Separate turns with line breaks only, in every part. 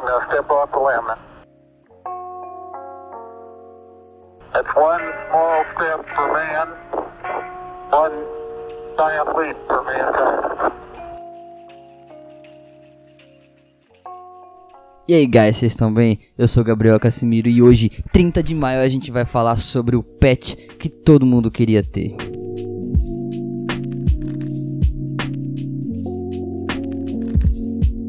step off the limb. It's one small step for man, one giant leap for mankind.
E aí, guys, vocês estão bem? Eu sou Gabriel Casimiro e hoje, 30 de maio, a gente vai falar sobre o pet que todo mundo queria ter.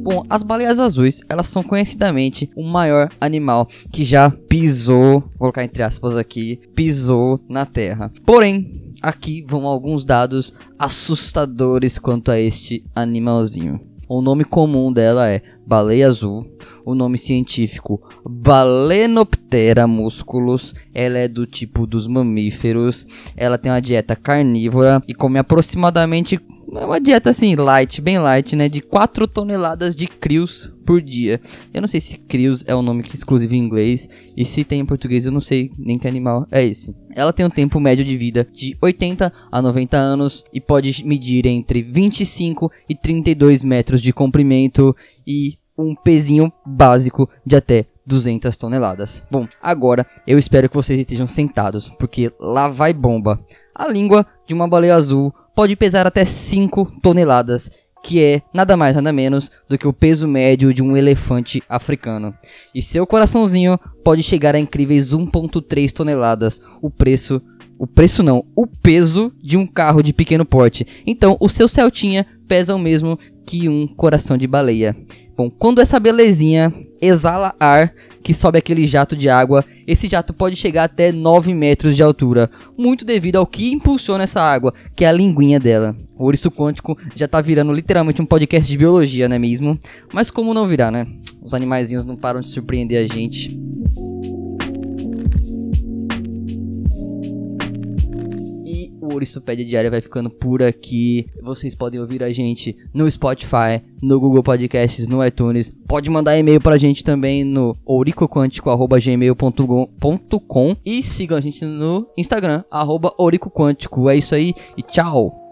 Bom, as baleias azuis, elas são conhecidamente o maior animal que já pisou, vou colocar entre aspas aqui, pisou na Terra. Porém, aqui vão alguns dados assustadores quanto a este animalzinho. O nome comum dela é baleia azul. O nome científico Balenoptera musculus. Ela é do tipo dos mamíferos. Ela tem uma dieta carnívora e come aproximadamente é uma dieta assim, light, bem light, né? De 4 toneladas de crios por dia. Eu não sei se crios é um nome exclusivo em inglês. E se tem em português, eu não sei nem que animal é esse. Ela tem um tempo médio de vida de 80 a 90 anos e pode medir entre 25 e 32 metros de comprimento e um pezinho básico de até 200 toneladas. Bom, agora eu espero que vocês estejam sentados, porque lá vai bomba. A língua de uma baleia azul pode pesar até 5 toneladas, que é nada mais nada menos do que o peso médio de um elefante africano. E seu coraçãozinho pode chegar a incríveis 1.3 toneladas, o preço o preço não, o peso de um carro de pequeno porte. Então, o seu Celtinha pesa o mesmo que um coração de baleia. Bom, quando essa belezinha exala ar, que sobe aquele jato de água, esse jato pode chegar até 9 metros de altura, muito devido ao que impulsiona essa água, que é a linguinha dela. O Ouriço Quântico já tá virando literalmente um podcast de biologia, não é mesmo? Mas como não virar, né? Os animaizinhos não param de surpreender a gente. O Ourissopédia Diária vai ficando por aqui. Vocês podem ouvir a gente no Spotify, no Google Podcasts, no iTunes. Pode mandar e-mail pra gente também no ouricoquântico.gmail.com e sigam a gente no Instagram, arroba. É isso aí e tchau!